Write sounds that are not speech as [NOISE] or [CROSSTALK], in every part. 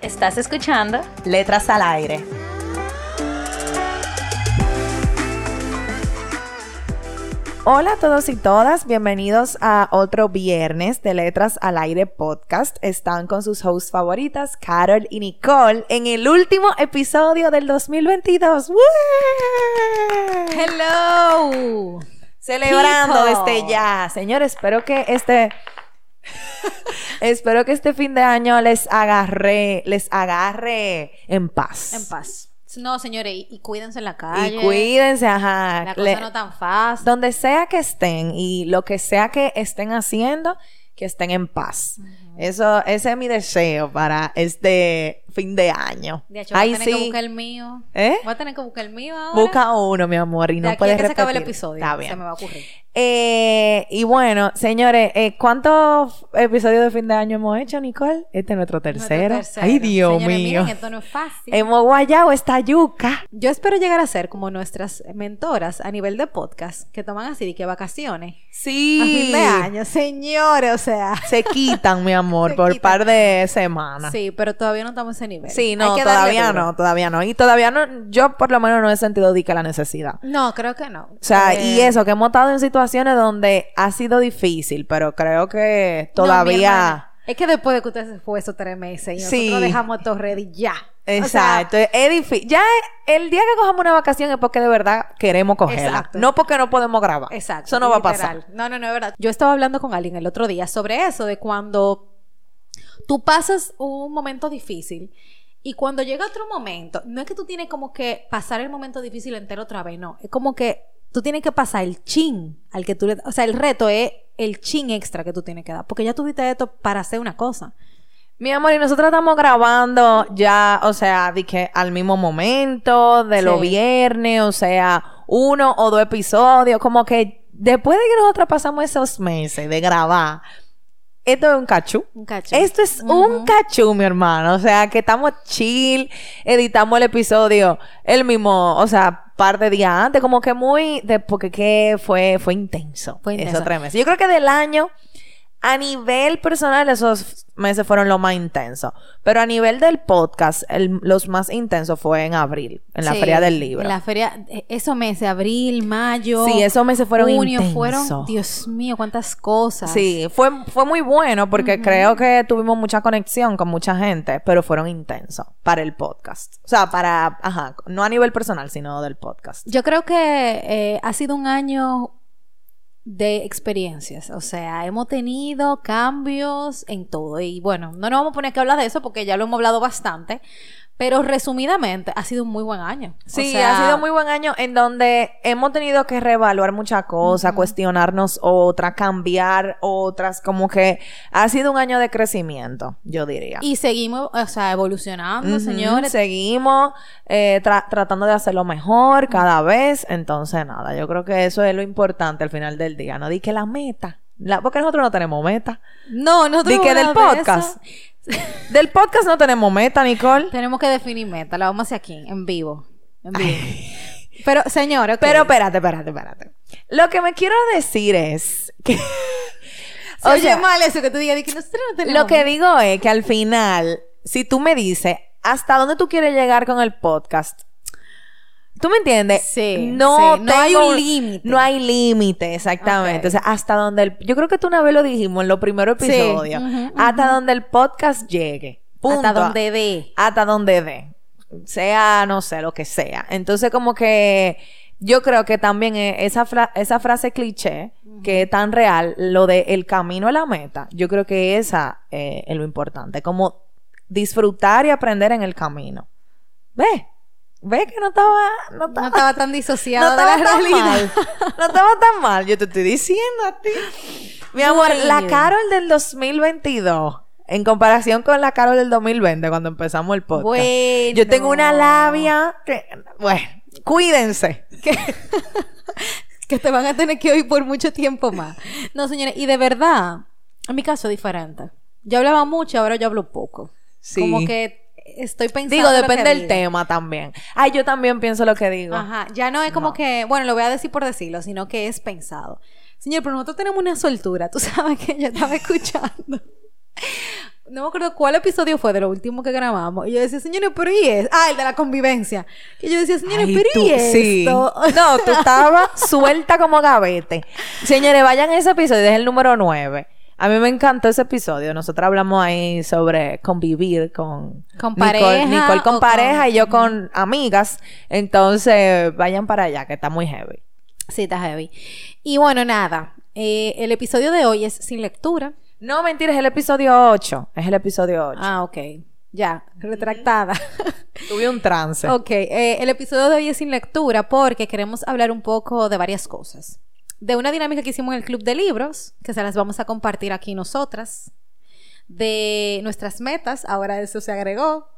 ¿Estás escuchando? Letras al aire. Hola a todos y todas, bienvenidos a otro viernes de Letras al Aire podcast. Están con sus hosts favoritas, Carol y Nicole, en el último episodio del 2022. Hello. Celebrando People. este ya. Señores, espero que este [LAUGHS] espero que este fin de año les agarre, les agarre en paz. En paz. No, señores, y, y cuídense en la calle. Y cuídense, ajá. La cosa Le- no tan fácil. donde sea que estén y lo que sea que estén haciendo, que estén en paz. Eso, ese es mi deseo para este fin de año. De hecho, voy a tener que sí. buscar el mío. ¿Eh? Voy a tener que buscar el mío ahora. Busca uno, mi amor, y De no aquí puedes que se acabe el repetir. episodio. Está Se me va a ocurrir. Eh, y bueno, señores, eh, ¿cuántos episodios de fin de año hemos hecho, Nicole? Este es nuestro tercero. Nuestro tercero. Ay, Dios Señores, mío. miren, esto no es fácil. Hemos guayado esta yuca. Yo espero llegar a ser como nuestras mentoras a nivel de podcast, que toman así de que vacaciones. Sí. A fin de año, señores, o sea. Se quitan, mi amor, [LAUGHS] Se por quitan. par de semanas. Sí, pero todavía no estamos ese nivel. Sí, no, todavía no, todavía no. Y todavía no, yo por lo menos no he sentido de que la necesidad. No, creo que no. O sea, Eh, y eso, que hemos estado en situaciones donde ha sido difícil, pero creo que todavía... es que después de que usted se fue esos tres meses y nosotros Sí. dejamos todo ready ya. Exacto, es difícil. Ya el día que cojamos una vacación es porque de verdad queremos cogerla. Exacto. No porque no podemos grabar. Exacto. Eso no va a pasar. No, no, no, es verdad. Yo estaba hablando con alguien el otro día sobre eso, de cuando tú pasas un momento difícil y cuando llega otro momento, no es que tú tienes como que pasar el momento difícil entero otra vez, no. Es como que tú tienes que pasar el chin al que tú le... O sea, el reto es el chin extra que tú tienes que dar, porque ya tuviste esto para hacer una cosa. Mi amor, y nosotros estamos grabando ya, o sea, que al mismo momento, de los Sí. viernes, o sea, uno o dos episodios, como que después de que nosotros pasamos esos meses de grabar, esto es un cachú. Un cacho. Esto es un cachú, mi hermano. O sea, que estamos chill, editamos el episodio el mismo, o sea, par de días antes, como que muy, de, porque que fue, fue intenso. Fue intenso. Esos tres meses. Yo creo que del año, a nivel personal, esos meses fueron lo más intenso. Pero a nivel del podcast, el- los más intensos fue en abril, en la Sí, Feria del Libro. En la feria, esos meses, abril, mayo. Sí, esos meses fueron junio, intensos. fueron, Dios mío, cuántas cosas. Sí, fue, fue muy bueno porque creo que tuvimos mucha conexión con mucha gente, pero fueron intensos para el podcast. O sea, para, ajá, no a nivel personal, sino del podcast. Yo creo que eh, ha sido un año de experiencias, o sea, hemos tenido cambios en todo. Y bueno, no nos vamos a poner que hablar de eso porque ya lo hemos hablado bastante, pero resumidamente ha sido un muy buen año. O Sí, sea, ha sido muy buen año en donde hemos tenido que reevaluar muchas cosas, cuestionarnos otras, cambiar otras, como que ha sido un año de crecimiento, yo diría. y seguimos, o sea, evolucionando, señores. Seguimos eh, tra- tratando de hacerlo mejor cada vez. Entonces, nada, yo creo que eso es lo importante al final del día. No di que la meta. La- porque nosotros no tenemos meta. No, nosotros Di que del podcast. eso. [LAUGHS] Del podcast no tenemos meta, Nicole. Tenemos que definir meta, la vamos a hacer aquí, en vivo. En vivo. Pero, señora, ok. Pero espérate, espérate, espérate. Lo que me quiero decir es que. [LAUGHS] Se oye mal eso que tú digas de que nosotros no tenemos Lo que digo es que al final, si tú me dices hasta dónde tú quieres llegar con el podcast, ¿tú me entiendes? Sí, no, sí, no hay un límite. No hay límite, exactamente. O sea, hasta donde el. Yo creo que tú una vez lo dijimos en los primeros Sí, episodios. Hasta donde el podcast llegue. Punto. Hasta donde dé. Hasta donde dé. Sea, no sé, lo que sea. Entonces, como que. Yo creo que también eh, esa, fra- esa frase cliché, que es tan real, lo de el camino a la meta, yo creo que esa eh, es lo importante, como disfrutar y aprender en el camino. Ve, ve que no estaba, no No estaba, estaba tan no disociado de estaba la realidad. mal, no estaba tan mal, yo te estoy diciendo a ti. Mi amor, la. Carol del 2022 En comparación con la Carol del 2020, cuando empezamos el podcast. Bueno. Yo tengo una labia que, bueno, cuídense. que te van a tener que oír por mucho tiempo más. No, señores, y de verdad, en mi caso es diferente. Yo hablaba mucho, ahora yo hablo poco. Sí. Como que estoy pensando. Digo, lo que depende del digo. tema también. Ay, yo también pienso lo que digo. Ajá, ya no es como que, bueno, lo voy a decir por decirlo, sino que es pensado. Señor, pero nosotros tenemos una soltura, tú [LAUGHS] sabes que yo estaba escuchando. No me acuerdo cuál episodio fue de lo último que grabamos. Y yo decía, señores, pero ¿y es? Ah, el de la convivencia. Y yo decía, señores, Ay, pero tú- ¿y esto? sí. [LAUGHS] No, tú estabas suelta como gavete. Señores, vayan a ese episodio, es el número 9. A mí me encantó ese episodio. Nosotros hablamos ahí sobre convivir con, Con pareja Nicole con pareja con- y yo con amigas. Entonces, vayan para allá, que está muy heavy. Sí, está heavy. Y bueno, nada. eh, el episodio de hoy es sin lectura. No, mentira, es el episodio 8. Es el episodio 8. Ah, ok. Ya, retractada. Tuve un trance. [LAUGHS] Ok, eh, el episodio de hoy es sin lectura porque queremos hablar un poco de varias cosas. De una dinámica que hicimos en el club de libros, que se las vamos a compartir aquí nosotras. De nuestras metas, ahora eso se agregó.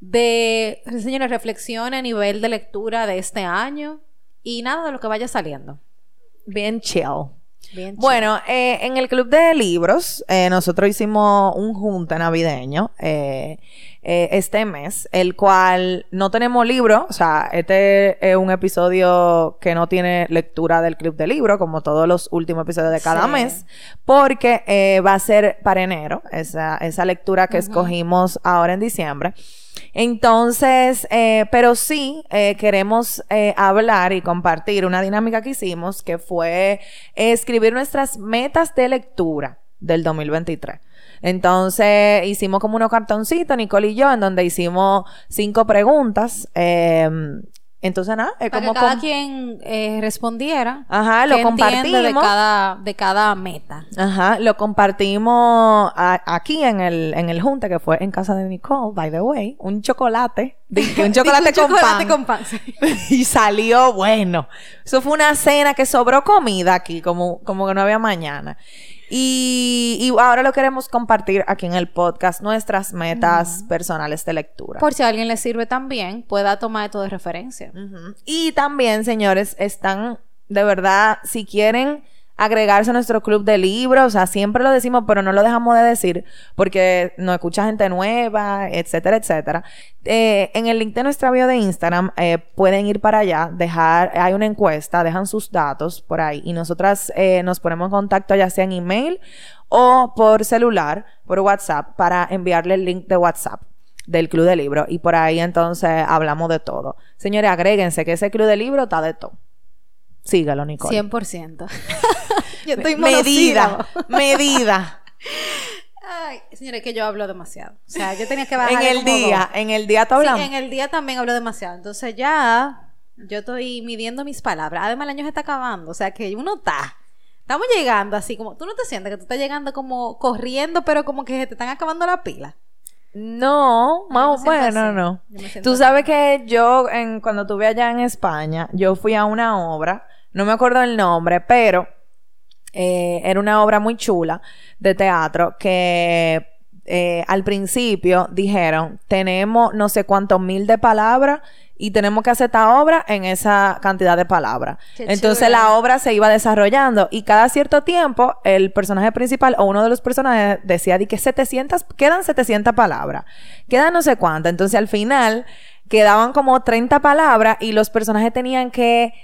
De, señores, reflexión a nivel de lectura de este año. Y nada de lo que vaya saliendo. Bien chill. Bien Bueno, eh, en el club de libros, eh, nosotros hicimos un junta navideño eh, este mes, el cual no tenemos libro, o sea, este es un episodio que no tiene lectura del club de libros, como todos los últimos episodios de cada Sí. mes, porque va a ser para enero, esa, esa lectura que escogimos ahora en diciembre. Entonces, eh, pero sí eh, queremos eh, hablar y compartir una dinámica que hicimos que fue escribir nuestras metas de lectura del 2023. Entonces hicimos como unos cartoncitos, Nicole y yo, en donde hicimos cinco preguntas. eh, entonces, nada, es Para como... que cada quien eh, respondiera. Ajá, lo entiende de compartimos. cada, de cada meta. Ajá, lo compartimos a- aquí en el, en el junte que fue en casa de Nicole, by the way, un chocolate, dije, un [LAUGHS] chocolate, Digo, un con, chocolate pan. con pan, [LAUGHS] y salió bueno. Eso fue una cena que sobró comida aquí, como, como que no había mañana. Y, y ahora lo queremos compartir aquí en el podcast, nuestras metas personales de lectura. Por si a alguien le sirve también, pueda tomar esto de referencia. Y también, señores, están de verdad, si quieren agregarse a nuestro club de libros, o sea, siempre lo decimos, pero no lo dejamos de decir porque nos escucha gente nueva, etcétera, etcétera. Eh, en el link de nuestra bio de Instagram eh, pueden ir para allá, dejar, hay una encuesta, dejan sus datos por ahí y nosotras eh, nos ponemos en contacto ya sea en email o por celular, por WhatsApp, para enviarle el link de WhatsApp del club de libro y por ahí entonces hablamos de todo. Señores, agréguense que ese club de libro está de todo. Sígalo, Nicole. 100%. [LAUGHS] Yo estoy medida, medida. Ay, señores, que yo hablo demasiado. O sea, yo tenía que en bajar el día, en el día hablamos. Sí, en el día también hablo demasiado. Entonces ya yo estoy midiendo mis palabras. Además, el año se está acabando. O sea, que uno está. Estamos llegando así como... ¿Tú no te sientes que tú estás llegando como corriendo, pero como que se te están acabando la pila? No, más bueno, así. no. Tú así. sabes que yo, en, cuando estuve allá en España, yo fui a una obra, no me acuerdo el nombre, pero eh, era una obra muy chula de teatro que eh, al principio dijeron, tenemos no sé cuántos mil de palabras y tenemos que hacer esta obra en esa cantidad de palabras. Qué Entonces la obra se iba desarrollando y cada cierto tiempo el personaje principal o uno de los personajes decía di que 700, quedan 700 palabras, quedan no sé cuántas. Entonces al final quedaban como 30 palabras y los personajes tenían que,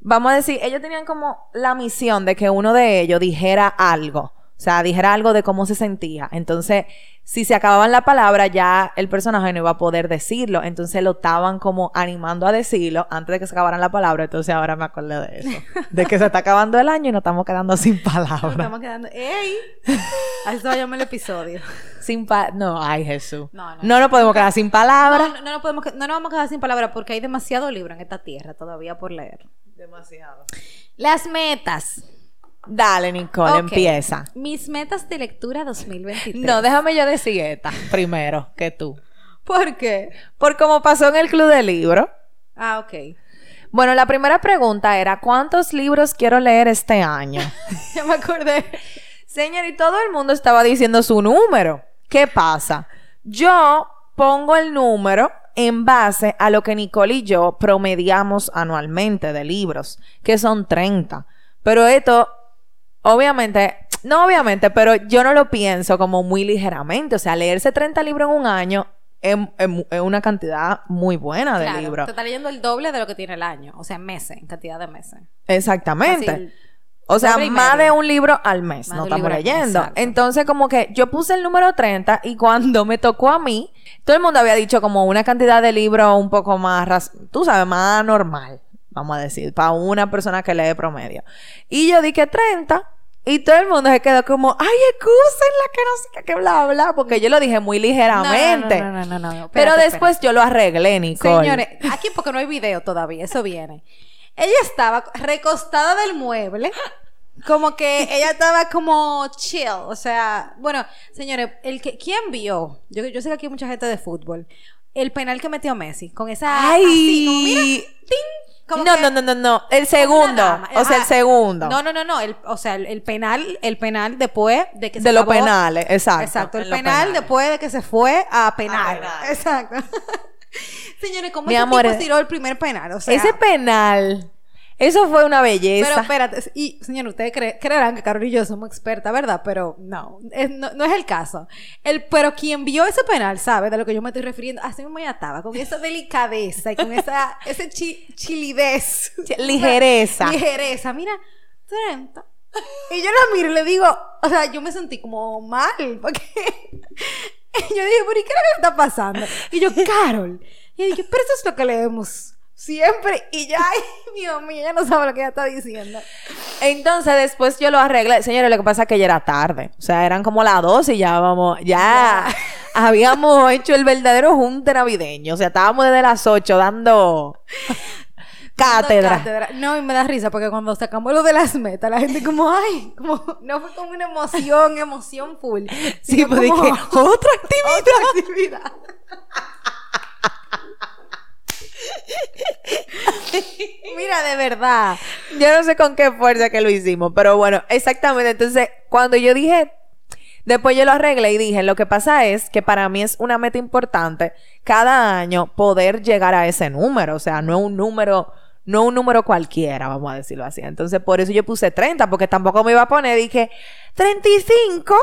vamos a decir, ellos tenían como la misión de que uno de ellos dijera algo. O sea, dijera algo de cómo se sentía. Entonces, si se acababan la palabra, ya el personaje no iba a poder decirlo. Entonces lo estaban como animando a decirlo antes de que se acabaran la palabra. Entonces ahora me acordé de eso. [LAUGHS] De que se está acabando el año y nos estamos quedando sin Nos palabras. estamos quedando... ¡Ey! Así se va a llamar el episodio. Sin pa no, ay Jesús. No, no. No nos podemos quedar sin palabras. No, no, no, nos podemos, no nos vamos a quedar sin palabras porque hay demasiado libro en esta tierra todavía por leer. Demasiado. Las metas. Dale, Nicole, empieza. Mis metas de lectura [LAUGHS] 2023. No, déjame yo decir esta primero que tú. ¿Por qué? Por como pasó en el club de libro. Ah, ok. Bueno, la primera pregunta era, ¿cuántos libros quiero leer este año? [LAUGHS] Ya me acordé. Señor, y todo el mundo estaba diciendo su número. ¿Qué pasa? Yo pongo el número en base a lo que Nicole y yo promediamos anualmente de libros, que son 30. Pero esto, obviamente, no obviamente, pero yo no lo pienso como muy ligeramente. O sea, leerse 30 libros en un año es, es- es una cantidad muy buena de Claro, libros. Te está leyendo el doble de lo que tiene el año. O sea, en meses, en cantidad de meses. Exactamente. Fácil. O sea, más de un libro al mes, Más no estamos leyendo. exacto. Entonces, como que yo puse el número 30 y cuando me tocó a mí, todo el mundo había dicho como una cantidad de libros un poco más, tú sabes, más normal, vamos a decir, para una persona que lee promedio. Y yo dije 30 y todo el mundo se quedó como, ay, excúsenla, que no sé qué, que bla, bla, porque yo lo dije muy ligeramente. No, no, no, no, no, no. Pero Espérate, después yo lo arreglé, Nicole. Señores, aquí porque no hay video todavía, eso viene. Ella estaba recostada del mueble, como que ella estaba como chill, o sea, bueno, señores, el que ¿quién vio? Yo, yo sé que aquí hay mucha gente de fútbol. El penal que metió Messi con esa Ay, así, como mira, ting, como no, que- no, no, no, no, el segundo, o sea, el segundo. No, no, no, no, el, o sea, el, el penal, el penal después de que se de los penales, exacto. Exacto, el penal penales. después de que se fue a penal. A penal. Exacto. [LAUGHS] Señores, ¿cómo Mi ese amor, tipo tiró el primer penal? O sea, Ese penal, eso fue una belleza. pero espérate, y señor, ustedes cre- creerán que Carol y yo somos expertas, ¿verdad? Pero no, es- no, no es el caso. El, pero quien vio ese penal sabe de lo que yo me estoy refiriendo. Así mismo ella estaba, con esa delicadeza y con esa ese chi- chilidez. ligereza. Ligereza, mira, 30. Y yo la miro y le digo, o sea, yo me sentí como mal, porque [LAUGHS] yo dije, ¿y qué es lo que está pasando? Y yo, Carol, y yo dije, pero eso es lo que leemos siempre. Y ya, [LAUGHS] ay, Dios mío, ella no sabe lo que ella está diciendo. Entonces después yo lo arreglé. Señores, lo que pasa es que ya era tarde. O sea, eran como las 12 y ya vamos, ya [LAUGHS] habíamos hecho el verdadero junte navideño. O sea, estábamos desde las 8 [LAUGHS] dando cátedra. Cátedra. No, y me da risa porque cuando sacamos lo de las metas, la gente como, ay, como, no fue como una emoción, emoción full. Sí, pues dije, otra actividad. otra actividad. [LAUGHS] Mira, de verdad. Yo no sé con qué fuerza que lo hicimos, pero bueno, exactamente. Entonces, cuando yo dije, después yo lo arreglé y dije, lo que pasa es que para mí es una meta importante cada año poder llegar a ese número, o sea, no es un número, no un número cualquiera, vamos a decirlo así. Entonces, por eso yo puse 30, porque tampoco me iba a poner, dije, 35.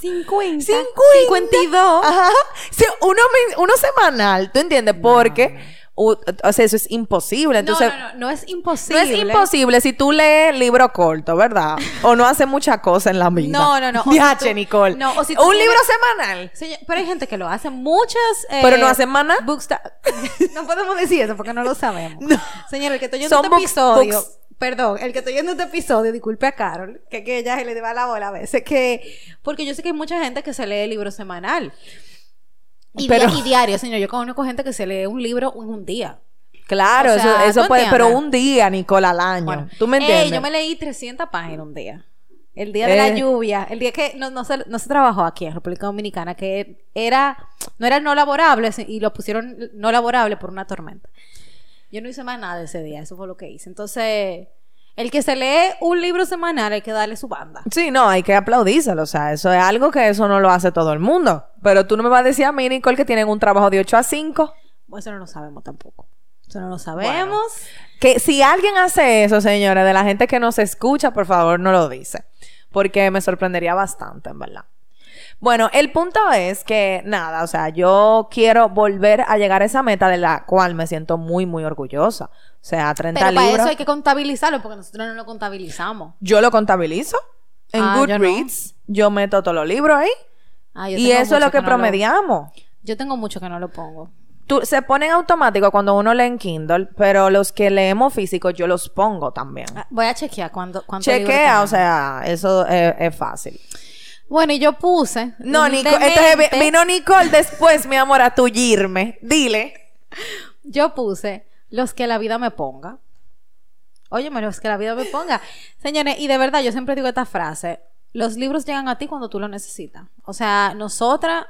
50. 50. 52. Ajá. Sí, uno, uno semanal, ¿tú entiendes? Porque, o sea, eso es imposible. Entonces, no, no, no, no es no imposible. es imposible si tú lees libro corto, ¿verdad? O no haces mucha cosa en la vida. No, no, no. [LAUGHS] O si Viache, tú- Nicole. no, o si tú Un libro semanal. Señor, pero hay gente que lo hace. Muchas. eh, Pero no nada. booksta- [LAUGHS] no podemos decir eso porque no lo sabemos. [LAUGHS] Señor, el que estoy oyendo este books- episodio. books. Perdón, el que estoy oyendo este episodio, disculpe a Carol, que, que ella se le va la bola a veces. que Porque yo sé que hay mucha gente que se lee el libro semanal. Y, Pero- dia- y diario, señor. Yo conozco gente que se lee un libro en un día. Claro, O sea, eso, eso ¿tú puede, pero un día, Nicole, al año. Bueno, ¿Tú me entiendes? yo me leí 300 páginas un día. El día de la Eh. lluvia, el día que no, no, se, no se trabajó aquí en República Dominicana, que era, no era no laborable y lo pusieron no laborable por una tormenta. Yo no hice más nada ese día, eso fue lo que hice. Entonces, el que se lee un libro semanal hay que darle su banda. Sí, no, hay que aplaudírselo. O sea, eso es algo que eso no lo hace todo el mundo. Pero tú no me vas a decir a mí, Nicole, que tienen un trabajo de 8 a 5. Bueno, Eso no lo sabemos tampoco. Eso no lo sabemos. Que si alguien hace eso, señores, de la gente que nos escucha, por favor, no lo dice. Porque me sorprendería bastante, en verdad. Bueno, el punto es que, nada, o sea, yo quiero volver a llegar a esa meta de la cual me siento muy, muy orgullosa. O sea, 30 Pero para libros. eso hay que contabilizarlo porque nosotros no lo contabilizamos. Yo lo contabilizo. En Ah, yo no. Goodreads, yo, meto todos los libros ahí. Ah, yo Y eso es lo que no promediamos. Yo tengo mucho que no lo pongo. Tú, se ponen automático cuando uno lee en Kindle, pero los que leemos físicos yo los pongo también. Ah, Voy a chequear libros Chequea, o sea, eso es, es fácil. Bueno, y yo puse. No, Nico, entonces vi- vino Nicole después, mi amor, a tullirme. Dile. Yo puse los que la vida me ponga. Óyeme, los que la vida me ponga. Señores, y de verdad, yo siempre digo esta frase. Los libros llegan a ti cuando tú lo necesitas. O sea, nosotras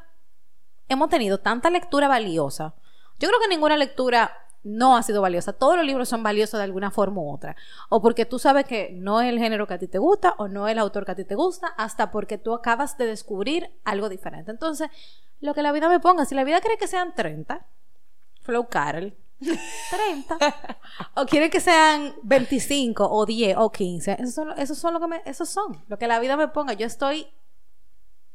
hemos tenido tanta lectura valiosa. Yo creo que ninguna lectura no ha sido valiosa. Todos los libros son valiosos de alguna forma u otra. O porque tú sabes que no es el género que a ti te gusta o no es el autor que a ti te gusta, hasta porque tú acabas de descubrir algo diferente. Entonces, lo que la vida me ponga, si la vida cree que sean 30, Flow Carol, [LAUGHS] 30. o quiere que sean 25 o 10 o 15. Esos son, son lo que me, esos son. Lo que la vida me ponga. Yo estoy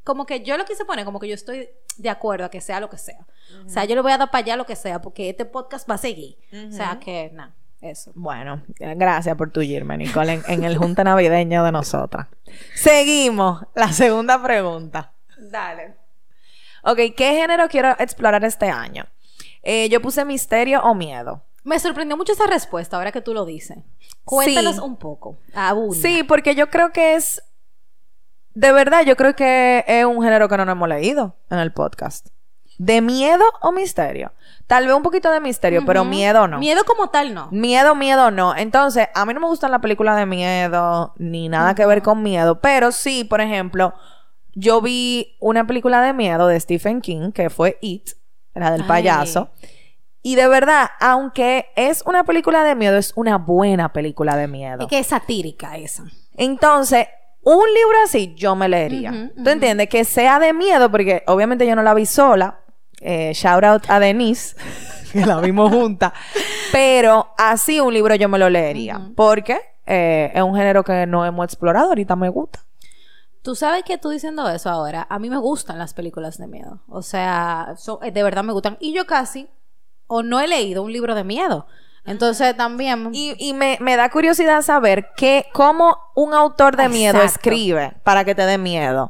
como que yo lo quise poner, como que yo estoy de acuerdo a que sea lo que sea. O sea, yo le voy a dar para allá lo que sea, porque este podcast va a seguir. O sea, que nada, eso. Bueno, gracias por tu irme, Nicole, en, en el junta navideño de nosotras. Seguimos. La segunda pregunta. Dale. Ok, ¿qué género quiero explorar este año? Eh, yo puse misterio o miedo. Me sorprendió mucho esa respuesta ahora que tú lo dices. Cuéntanos Sí. un poco. Abunda. Sí, porque yo creo que es. De verdad, yo creo que es un género que no nos hemos leído en el podcast. ¿De miedo o misterio? Tal vez un poquito de misterio, pero miedo no. Miedo como tal, no. Miedo, miedo no. Entonces, a mí no me gustan las películas de miedo, ni nada que ver con miedo, pero sí, por ejemplo, yo vi una película de miedo de Stephen King, que fue It, la del Ay. payaso. Y de verdad, aunque es una película de miedo, es una buena película de miedo. Es que es satírica esa. Entonces, un libro así yo me leería. ¿Tú entiendes? Que sea de miedo, porque obviamente yo no la vi sola. Eh, shout out a Denise, [LAUGHS] que la vimos juntas. Pero así un libro yo me lo leería. Porque eh, es un género que no hemos explorado, ahorita me gusta. Tú sabes que tú diciendo eso ahora, a mí me gustan las películas de miedo. O sea, eh, de verdad me gustan. Y yo casi, o no he leído un libro de miedo. Entonces también... Y, y me, me da curiosidad saber que, cómo un autor de miedo escribe para que te dé miedo.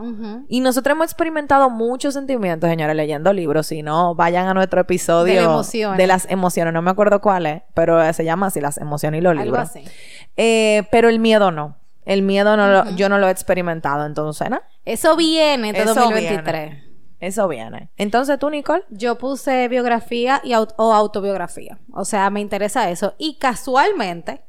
Y nosotros hemos experimentado muchos sentimientos, señores, leyendo libros. Si no, vayan a nuestro episodio De emociones. de las emociones. No me acuerdo cuál es, pero se llama así, las emociones y los Algo libros. así. Eh, pero el miedo no. El miedo no lo- yo no lo he experimentado, entonces, ¿no? Eso viene este Eso 2023. Eso viene. Entonces tú, Nicole. Yo puse biografía y aut- o autobiografía. O sea, me interesa eso. Y casualmente,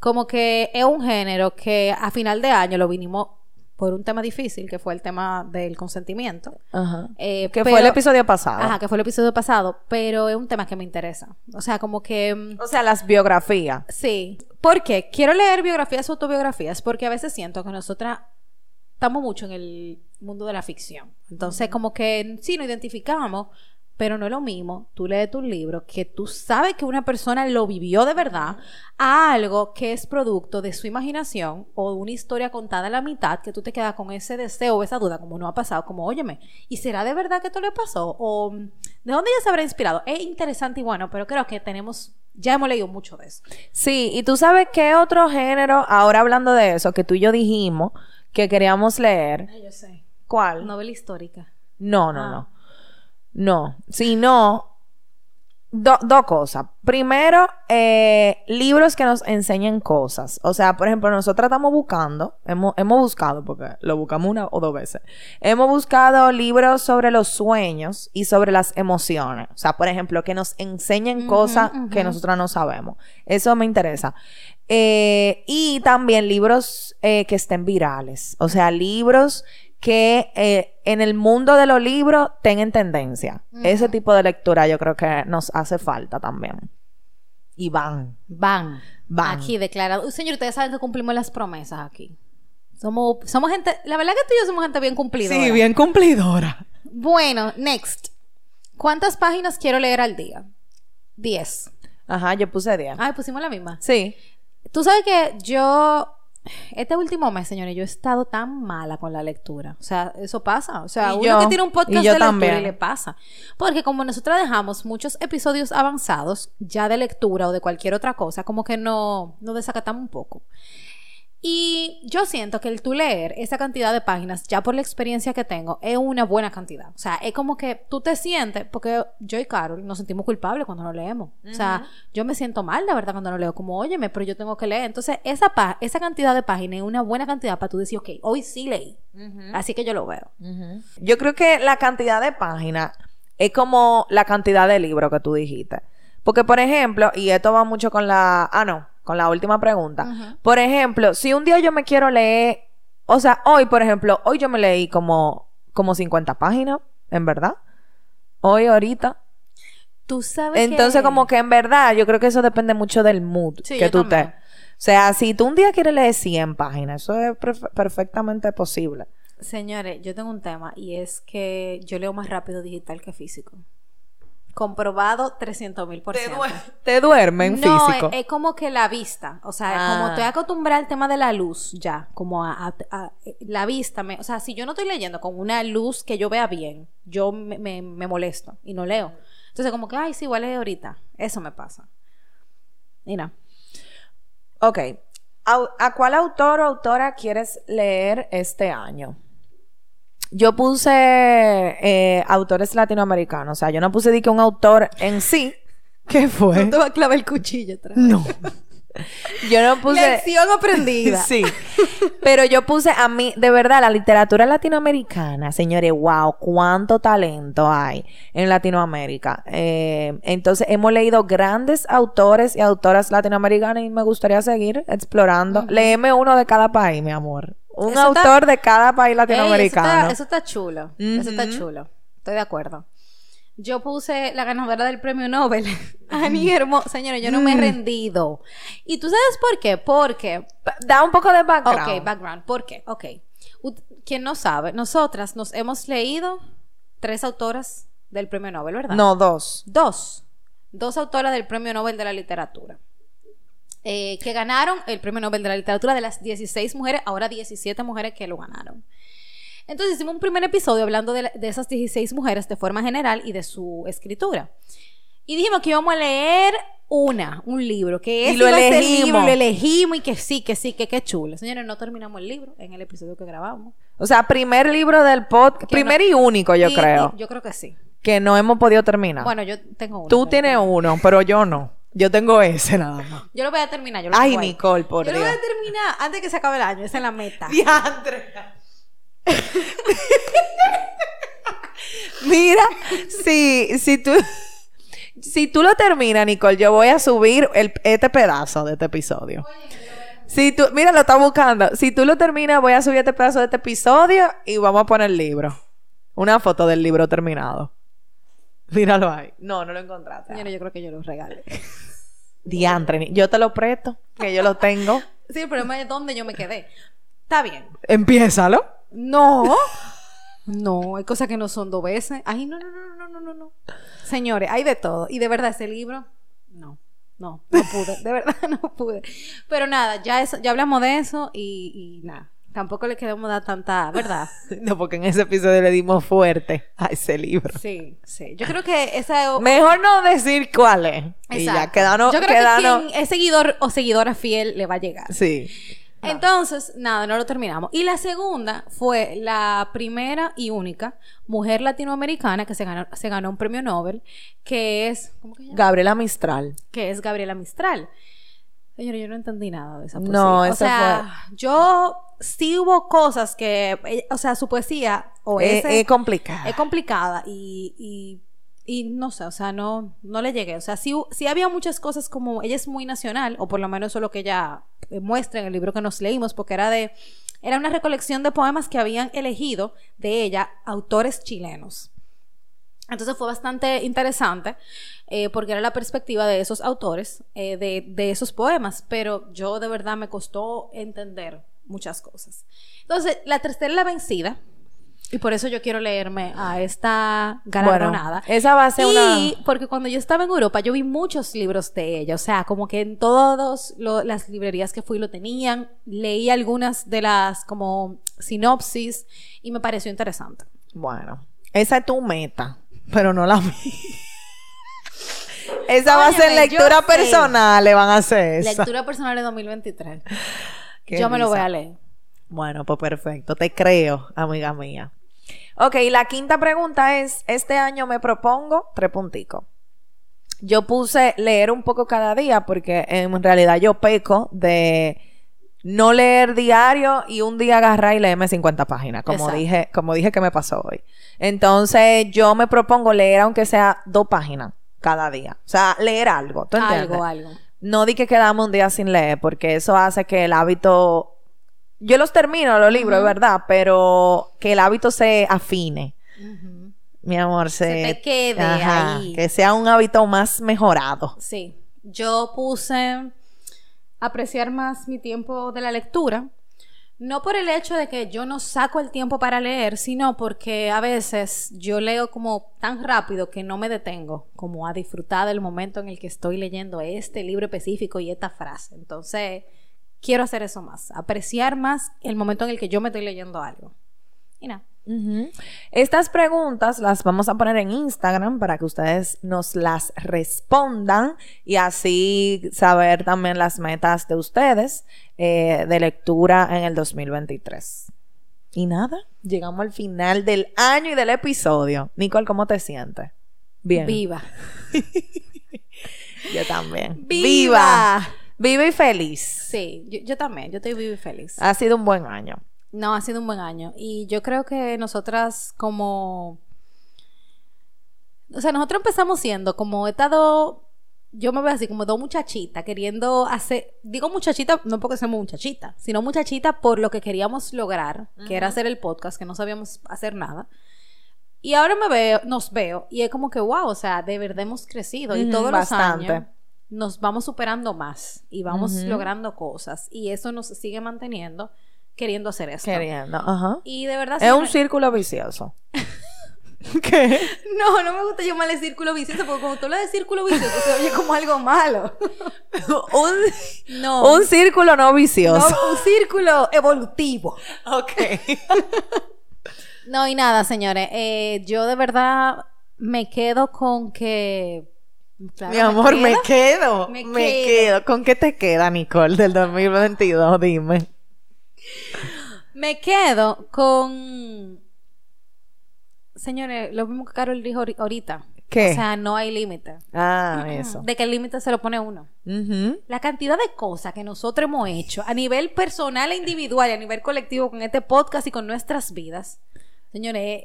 como que es un género que a final de año lo vinimos por un tema difícil, que fue el tema del consentimiento. Ajá. Eh, que pero- fue el episodio pasado. Ajá, que fue el episodio pasado, pero es un tema que me interesa. O sea, como que... mm, O sea, las biografías. Sí. ¿Por qué? Quiero leer biografías o autobiografías porque a veces siento que nosotras estamos mucho en el mundo de la ficción. Entonces, como que sí, nos identificamos, pero no es lo mismo. Tú lees tu libro que tú sabes que una persona lo vivió de verdad a algo que es producto de su imaginación o una historia contada a la mitad que tú te quedas con ese deseo o esa duda, como no ha pasado, como, óyeme, ¿y será de verdad que esto le pasó? ¿O de dónde ella se habrá inspirado? Es interesante y bueno, pero creo que tenemos, ya hemos leído mucho de eso. Sí, y tú sabes qué otro género, ahora hablando de eso, que tú y yo dijimos que queríamos leer. Ay, yo sé. ¿Cuál? Novela histórica. No, no, Ah. no. No. Si no, do- dos cosas. Primero, eh, libros que nos enseñen cosas. O sea, por ejemplo, nosotros estamos buscando, hemos, hemos buscado, porque lo buscamos una o dos veces, hemos buscado libros sobre los sueños y sobre las emociones. O sea, por ejemplo, que nos enseñen cosas que nosotros no sabemos. Eso me interesa. Eh, y también libros eh, que estén virales. O sea, libros que eh, en el mundo de los libros tengan tendencia. Ese tipo de lectura yo creo que nos hace falta también. Y van. Van. Van. Aquí declarado. Señor, ustedes saben que cumplimos las promesas aquí. Somos, somos gente, la verdad que tú y yo somos gente bien cumplidora. cumplidora. Bueno, next. ¿Cuántas páginas quiero leer al día? Diez. Ajá, yo puse 10. Ay, pusimos la misma. Sí. Tú sabes que yo, este último mes, señores, yo he estado tan mala con la lectura. O sea, eso pasa. O sea, Y uno yo. que tiene un podcast de lectura y le pasa. Porque como nosotros dejamos muchos episodios avanzados, ya de lectura o de cualquier otra cosa, como que no, nos desacatamos un poco. Y yo siento que el tú leer esa cantidad de páginas, ya por la experiencia que tengo, es una buena cantidad. O sea, es como que tú te sientes, porque yo y Carol nos sentimos culpables cuando no leemos. O sea, yo me siento mal, la verdad, cuando no leo, como, óyeme, pero yo tengo que leer. Entonces, esa, pa- esa cantidad de páginas es una buena cantidad para tú decir, ok, hoy sí leí. Así que yo lo veo. Yo creo que la cantidad de páginas es como la cantidad de libros que tú dijiste. Porque, por ejemplo, y esto va mucho con la... Ah, no, con la última pregunta. Por ejemplo, si un día yo me quiero leer... O sea, hoy, por ejemplo, hoy yo me leí como, como 50 páginas, en verdad. Hoy, ahorita. Tú sabes Entonces, que- como que en verdad, yo creo que eso depende mucho del mood Sí, que tú te. también. O sea, si tú un día quieres leer 100 páginas, eso es perfe- perfectamente posible. Señores, yo tengo un tema y es que yo leo más rápido digital que físico. Comprobado 300 mil por ciento. [LAUGHS] Te duerme en No, físico. Es, es como que la vista, o sea, Ah. como estoy acostumbrada al tema de la luz ya, como a, a- a- la vista, me, o sea, si yo no estoy leyendo con una luz que yo vea bien, yo me, me- me molesto y no leo. Entonces como que, ay, sí, igual es ahorita. Eso me pasa. Mira, Ok. ¿A cuál autor o autora quieres leer este año? Yo puse eh, autores latinoamericanos. O sea, yo no puse de que un autor en sí. ¿Qué fue? va a clavar el cuchillo atrás. No. [LAUGHS] Yo no puse. Lección aprendida. [LAUGHS] Sí. Pero yo puse a mí, de verdad, la literatura latinoamericana, señores, wow, cuánto talento hay en Latinoamérica. Eh, entonces, hemos leído grandes autores y autoras latinoamericanas y me gustaría seguir explorando. Léeme uno de cada país, mi amor. Un Eso está- autor de cada país Ey, latinoamericano. eso, está, eso está chulo. Eso está chulo. Estoy de acuerdo. Yo puse la ganadora del premio Nobel, [LAUGHS] Annie Hermoso. Señores, yo no Mm. me he rendido. ¿Y tú sabes por qué? Porque. Da un poco de background. Ok, background. ¿Por qué? Ok. Quien no sabe, nosotras nos hemos leído tres autoras del premio Nobel, ¿verdad? No, dos. Dos. Dos autoras del premio Nobel de la literatura. Eh, que ganaron el premio Nobel de la literatura de las 16 mujeres, ahora 17 mujeres que lo ganaron. Entonces hicimos un primer episodio hablando de, la- de esas 16 mujeres de forma general y de su escritura. Y dijimos que íbamos a leer una, un libro, que Y ese lo elegimos. libro, lo elegimos y que sí, que sí, que qué chulo. Señores, no terminamos el libro en el episodio que grabamos. O sea, primer libro del podcast, primer y único, yo Y- creo, y yo creo que sí. que no hemos podido terminar. Bueno, yo tengo uno. Tú tienes uno, pero yo no. Yo tengo ese nada más. Yo lo voy a terminar. Yo lo Ay. Nicole, por Yo lo voy a terminar antes que se acabe el año. Esa es la meta. [LAUGHS] Diantre. Mira, si, si tú, si tú lo terminas, Nicole, yo voy a subir el, este pedazo de este episodio. Si tú, mira, lo está buscando. Si tú lo terminas, voy a subir este pedazo de este episodio y vamos a poner el libro. Una foto del libro terminado. [LAUGHS] Míralo ahí. No, no lo encontraste. Señores, yo creo que yo lo regalé. [LAUGHS] Diantre, yo te lo presto, que yo lo tengo. [LAUGHS] Sí, el problema es dónde yo me quedé. Está bien. Empiézalo. No. No, hay cosas que no son dos veces. Ay, no, no, no, no, no, no, no. Señores, hay de todo. Y de verdad, ese libro, no. No, no pude. De verdad, no pude. Pero nada, ya, eso, ya hablamos de eso y, y nada. Tampoco le queremos dar tanta, ¿verdad? [LAUGHS] No, porque en ese episodio le dimos fuerte a ese libro. Sí, sí. Yo creo que esa Mejor no decir cuál es. Y ya, Exacto. quedanos, Yo creo quedanos- que quien es seguidor o seguidora fiel le va a llegar. Sí. Entonces, nada, no lo terminamos. Y la segunda fue la primera y única mujer latinoamericana que se ganó, se ganó un premio Nobel, que es. Gabriela Mistral. Que es Gabriela Mistral. Señora, yo no entendí nada de esa poesía. No, o eso sea, yo sí hubo cosas que, eh, o sea, su poesía o Es, ese es complicada. es complicada y, y, y no sé, o sea, no, no le llegué. O sea, sí, sí había muchas cosas como ella es muy nacional, o por lo menos eso es lo que ella eh, muestra en el libro que nos leímos, porque era de, era una recolección de poemas que habían elegido de ella autores chilenos. Entonces fue bastante interesante eh, porque era la perspectiva de esos autores, eh, de, de esos poemas, pero yo de verdad me costó entender muchas cosas. Entonces, la tercera es la vencida, y por eso yo quiero leerme a esta galardonada. Bueno, esa va a ser y una- porque cuando yo estaba en Europa, yo vi muchos libros de ella. O sea, como que en todas las librerías que fui lo tenían. Leí algunas de las como sinopsis y me pareció interesante. Bueno, esa es tu meta, pero no la mía. esa va a ser lectura personal, le van a hacer esa. Lectura personal de 2023. Qué yo me lo voy a leer. Bueno, pues perfecto, te creo, amiga mía. Ok, la quinta pregunta es, este año me propongo tres punticos. Yo puse leer un poco cada día porque en realidad yo peco de no leer diario y un día agarrar y leerme 50 páginas, como Exacto. dije, como dije que me pasó hoy. Entonces, yo me propongo leer aunque sea dos páginas cada día. O sea, leer algo, ¿tú entiendes? Algo, algo. No di que quedamos un día sin leer, porque eso hace que el hábito. Yo los termino los libros, es verdad, pero que el hábito se afine. mi amor, se, Se te quede Ajá, ahí. Que sea un hábito más mejorado. Sí, yo puse apreciar más mi tiempo de la lectura. No por el hecho de que yo no saco el tiempo para leer, sino porque a veces yo leo como tan rápido que no me detengo como a disfrutar del momento en el que estoy leyendo este libro específico y esta frase. Entonces, quiero hacer eso más, apreciar más el momento en el que yo me estoy leyendo algo. Y nada. Estas preguntas las vamos a poner en Instagram para que ustedes nos las respondan y así saber también las metas de ustedes eh, de lectura en el 2023. Y nada, llegamos al final del año y del episodio. Nicole, ¿cómo te sientes? Bien. Viva. [LAUGHS] Yo también. ¡Viva! Viva y feliz. Sí, yo, yo también, yo estoy viva y feliz. Ha sido un buen año. No, ha sido un buen año. Y yo creo que nosotras como... O sea, nosotros empezamos siendo como he estado... Yo me veo así como dos muchachitas queriendo hacer... Digo muchachita no porque seamos muchachitas, sino muchachita por lo que queríamos lograr, que era hacer el podcast, que no sabíamos hacer nada. Y ahora me veo, nos veo, y es como que, wow, o sea, de verdad hemos crecido. y todos bastante. los años nos vamos superando más y vamos logrando cosas. Y eso nos sigue manteniendo queriendo hacer esto. Queriendo. Ajá. Y de verdad... Es un círculo vicioso. [LAUGHS] ¿Qué? No, no me gusta llamarle círculo vicioso porque como tú hablas de círculo vicioso se oye como algo malo. [LAUGHS] un, No. un círculo no no, vicioso. un círculo evolutivo. Ok. [LAUGHS] No, y nada, señores. eh, yo de verdad me quedo con que... Claro, Mi amor, me quedo. quedo. Me Me, quedo. quedo. ¿Con qué te queda, Nicole, del 2022? Dime. Me quedo con... Señores, lo mismo que Carol dijo ahori- ahorita. ¿Qué? O sea, no hay límite. Ah, eso. De que el límite se lo pone uno. La cantidad de cosas que nosotros hemos hecho a nivel personal e individual y a nivel colectivo con este podcast y con nuestras vidas, señores,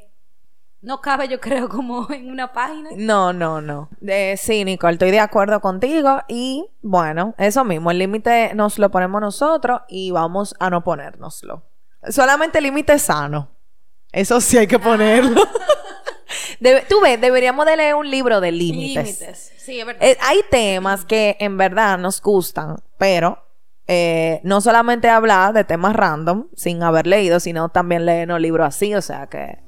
no cabe yo creo como [LAUGHS] en una página. No, no, no. Eh, sí, Nicole, estoy de acuerdo contigo. Y bueno, eso mismo, el límite nos lo ponemos nosotros y vamos a no ponérnoslo. Solamente el límite sano. Eso sí hay que ponerlo. [LAUGHS] Debe- Tú ves, deberíamos de leer un libro de límites. Límites. Sí, es verdad. Eh, hay temas que en verdad nos gustan, pero eh, no solamente hablar de temas random sin haber leído, sino también leer un libro así, o sea que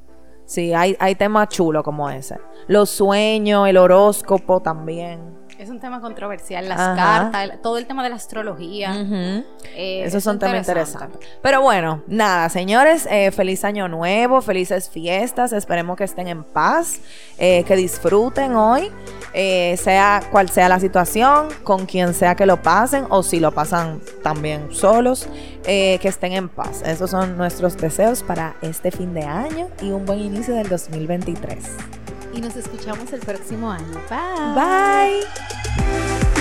sí, hay, hay temas chulos como ese. Los sueños, el horóscopo también. Es un tema controversial, las Ajá. cartas, todo el tema de la astrología. Ujú. eh, Esos es son temas interesante. interesantes. Pero bueno, nada, señores, eh, feliz año nuevo, felices fiestas, esperemos que estén en paz, eh, que disfruten hoy, eh, sea cual sea la situación, con quien sea que lo pasen o si lo pasan también solos, eh, que estén en paz. Esos son nuestros deseos para este fin de año y un buen inicio del 2023 y nos escuchamos el próximo año. Bye. Bye.